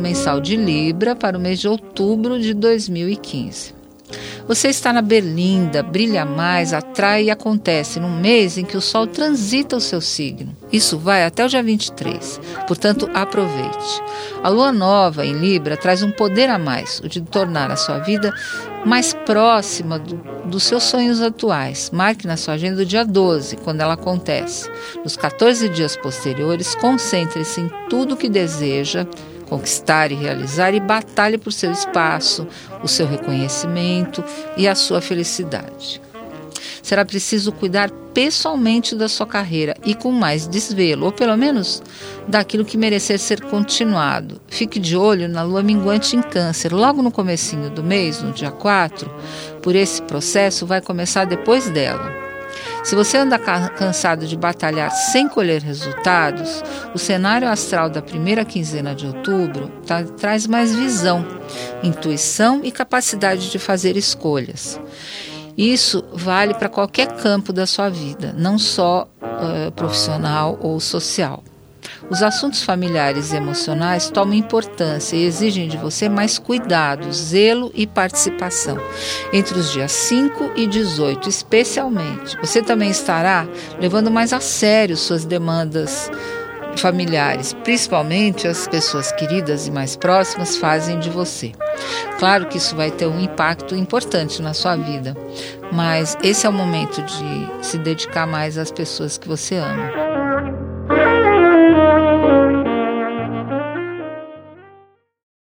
mensal de Libra para o mês de outubro de 2015. Você está na berlinda, brilha mais, atrai e acontece num mês em que o Sol transita o seu signo. Isso vai até o dia 23, portanto, aproveite. A lua nova em Libra traz um poder a mais, o de tornar a sua vida mais próxima do, dos seus sonhos atuais. Marque na sua agenda o dia 12, quando ela acontece. Nos 14 dias posteriores, concentre-se em tudo o que deseja conquistar e realizar e batalhe por seu espaço, o seu reconhecimento e a sua felicidade. Será preciso cuidar pessoalmente da sua carreira e com mais desvelo, ou pelo menos daquilo que merecer ser continuado. Fique de olho na lua minguante em câncer, logo no comecinho do mês, no dia 4, por esse processo vai começar depois dela. Se você anda cansado de batalhar sem colher resultados, o cenário astral da primeira quinzena de outubro tá, traz mais visão, intuição e capacidade de fazer escolhas. Isso vale para qualquer campo da sua vida, não só uh, profissional ou social. Os assuntos familiares e emocionais tomam importância e exigem de você mais cuidado, zelo e participação. Entre os dias 5 e 18, especialmente, você também estará levando mais a sério suas demandas familiares, principalmente as pessoas queridas e mais próximas fazem de você. Claro que isso vai ter um impacto importante na sua vida, mas esse é o momento de se dedicar mais às pessoas que você ama. Thank you.